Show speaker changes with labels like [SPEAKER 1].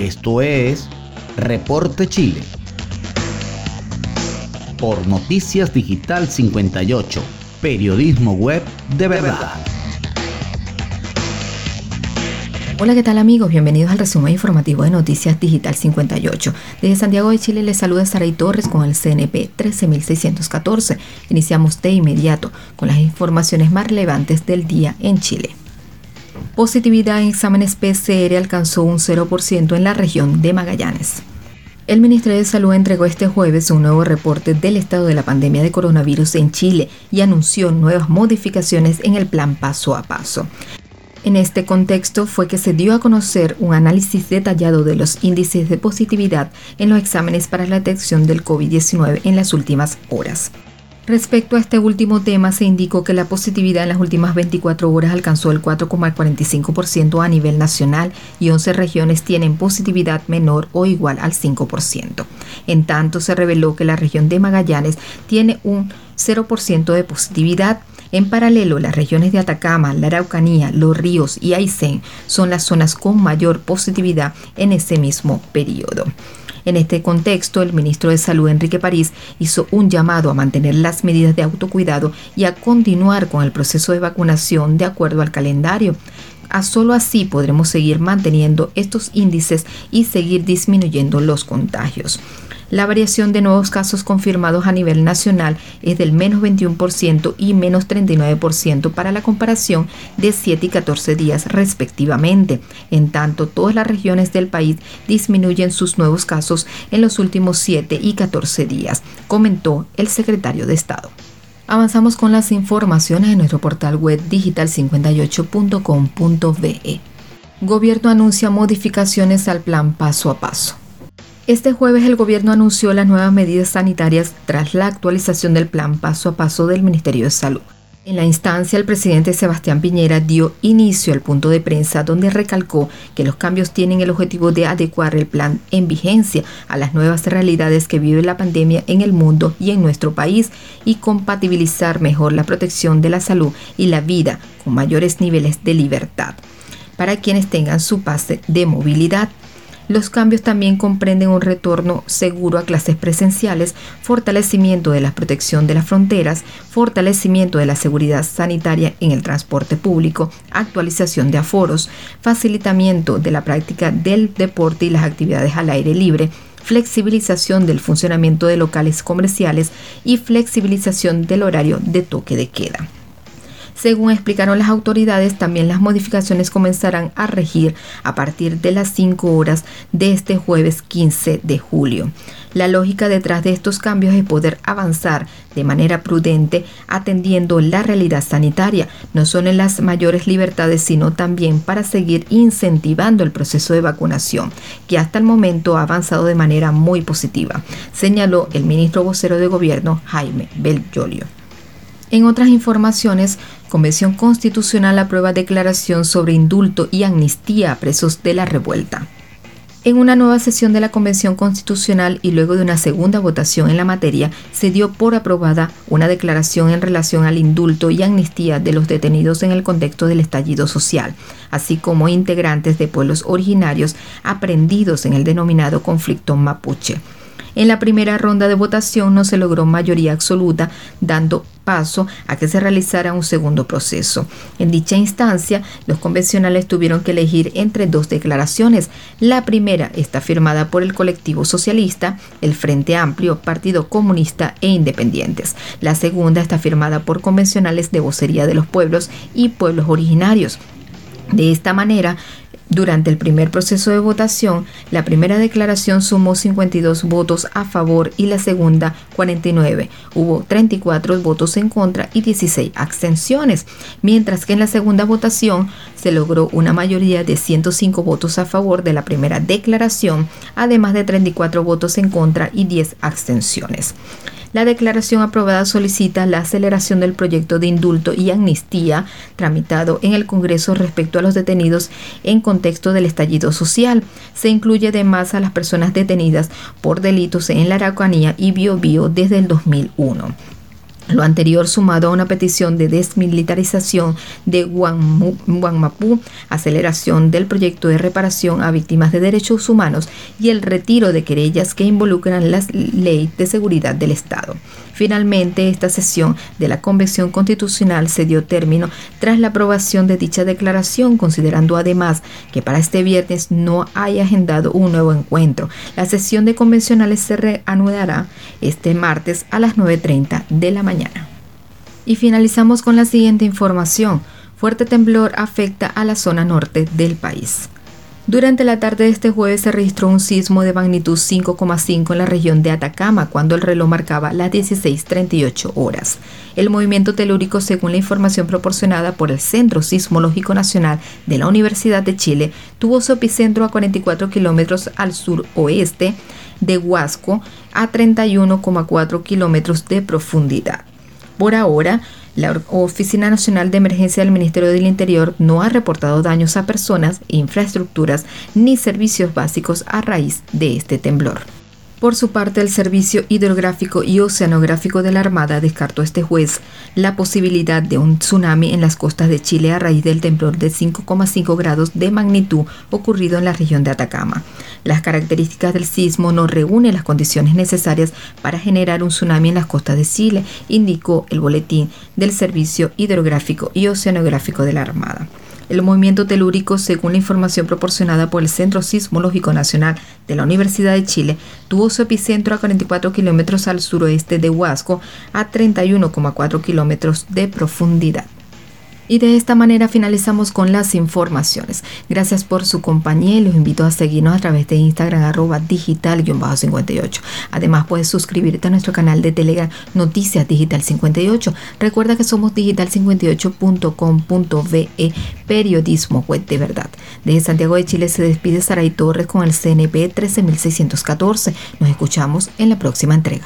[SPEAKER 1] Esto es Reporte Chile. Por Noticias Digital 58, periodismo web de verdad.
[SPEAKER 2] Hola, ¿qué tal amigos? Bienvenidos al resumen informativo de Noticias Digital 58. Desde Santiago de Chile les saluda Saray Torres con el CNP 13614. Iniciamos de inmediato con las informaciones más relevantes del día en Chile. Positividad en exámenes PCR alcanzó un 0% en la región de Magallanes. El Ministerio de Salud entregó este jueves un nuevo reporte del estado de la pandemia de coronavirus en Chile y anunció nuevas modificaciones en el plan paso a paso. En este contexto fue que se dio a conocer un análisis detallado de los índices de positividad en los exámenes para la detección del COVID-19 en las últimas horas. Respecto a este último tema, se indicó que la positividad en las últimas 24 horas alcanzó el 4,45% a nivel nacional y 11 regiones tienen positividad menor o igual al 5%. En tanto, se reveló que la región de Magallanes tiene un 0% de positividad. En paralelo, las regiones de Atacama, la Araucanía, Los Ríos y Aysén son las zonas con mayor positividad en ese mismo periodo. En este contexto, el ministro de Salud, Enrique París, hizo un llamado a mantener las medidas de autocuidado y a continuar con el proceso de vacunación de acuerdo al calendario. A solo así podremos seguir manteniendo estos índices y seguir disminuyendo los contagios. La variación de nuevos casos confirmados a nivel nacional es del menos 21% y menos 39% para la comparación de 7 y 14 días respectivamente. En tanto, todas las regiones del país disminuyen sus nuevos casos en los últimos 7 y 14 días, comentó el secretario de Estado. Avanzamos con las informaciones en nuestro portal web digital58.com.be. Gobierno anuncia modificaciones al plan paso a paso. Este jueves el gobierno anunció las nuevas medidas sanitarias tras la actualización del plan paso a paso del Ministerio de Salud. En la instancia, el presidente Sebastián Piñera dio inicio al punto de prensa donde recalcó que los cambios tienen el objetivo de adecuar el plan en vigencia a las nuevas realidades que vive la pandemia en el mundo y en nuestro país y compatibilizar mejor la protección de la salud y la vida con mayores niveles de libertad para quienes tengan su pase de movilidad. Los cambios también comprenden un retorno seguro a clases presenciales, fortalecimiento de la protección de las fronteras, fortalecimiento de la seguridad sanitaria en el transporte público, actualización de aforos, facilitamiento de la práctica del deporte y las actividades al aire libre, flexibilización del funcionamiento de locales comerciales y flexibilización del horario de toque de queda. Según explicaron las autoridades, también las modificaciones comenzarán a regir a partir de las 5 horas de este jueves 15 de julio. La lógica detrás de estos cambios es poder avanzar de manera prudente atendiendo la realidad sanitaria, no solo en las mayores libertades, sino también para seguir incentivando el proceso de vacunación, que hasta el momento ha avanzado de manera muy positiva, señaló el ministro vocero de gobierno Jaime Belgiolio. En otras informaciones, Convención Constitucional aprueba declaración sobre indulto y amnistía a presos de la revuelta. En una nueva sesión de la Convención Constitucional y luego de una segunda votación en la materia, se dio por aprobada una declaración en relación al indulto y amnistía de los detenidos en el contexto del estallido social, así como integrantes de pueblos originarios aprendidos en el denominado conflicto mapuche. En la primera ronda de votación no se logró mayoría absoluta, dando a que se realizara un segundo proceso. En dicha instancia, los convencionales tuvieron que elegir entre dos declaraciones. La primera está firmada por el colectivo socialista, el Frente Amplio, Partido Comunista e Independientes. La segunda está firmada por convencionales de vocería de los pueblos y pueblos originarios. De esta manera, durante el primer proceso de votación, la primera declaración sumó 52 votos a favor y la segunda 49. Hubo 34 votos en contra y 16 abstenciones, mientras que en la segunda votación se logró una mayoría de 105 votos a favor de la primera declaración, además de 34 votos en contra y 10 abstenciones. La declaración aprobada solicita la aceleración del proyecto de indulto y amnistía tramitado en el Congreso respecto a los detenidos en contexto del estallido social. Se incluye además a las personas detenidas por delitos en la Araucanía y Biobío desde el 2001. Lo anterior sumado a una petición de desmilitarización de Guangmapú, aceleración del proyecto de reparación a víctimas de derechos humanos y el retiro de querellas que involucran las leyes de seguridad del Estado. Finalmente, esta sesión de la Convención Constitucional se dio término tras la aprobación de dicha declaración, considerando además que para este viernes no hay agendado un nuevo encuentro. La sesión de convencionales se reanudará este martes a las 9.30 de la Y finalizamos con la siguiente información. Fuerte temblor afecta a la zona norte del país. Durante la tarde de este jueves se registró un sismo de magnitud 5,5 en la región de Atacama cuando el reloj marcaba las 16.38 horas. El movimiento telúrico, según la información proporcionada por el Centro Sismológico Nacional de la Universidad de Chile, tuvo su epicentro a 44 kilómetros al suroeste de Huasco, a 31,4 kilómetros de profundidad. Por ahora, la Oficina Nacional de Emergencia del Ministerio del Interior no ha reportado daños a personas, infraestructuras ni servicios básicos a raíz de este temblor. Por su parte, el Servicio Hidrográfico y Oceanográfico de la Armada descartó este juez la posibilidad de un tsunami en las costas de Chile a raíz del temblor de 5,5 grados de magnitud ocurrido en la región de Atacama. Las características del sismo no reúnen las condiciones necesarias para generar un tsunami en las costas de Chile, indicó el boletín del Servicio Hidrográfico y Oceanográfico de la Armada. El movimiento telúrico, según la información proporcionada por el Centro Sismológico Nacional de la Universidad de Chile, tuvo su epicentro a 44 kilómetros al suroeste de Huasco, a 31,4 kilómetros de profundidad. Y de esta manera finalizamos con las informaciones. Gracias por su compañía y los invito a seguirnos a través de Instagram arroba digital-58. Además puedes suscribirte a nuestro canal de Telegram Noticias Digital 58. Recuerda que somos digital58.com.be periodismo web de verdad. Desde Santiago de Chile se despide Saray Torres con el CNP 13614. Nos escuchamos en la próxima entrega.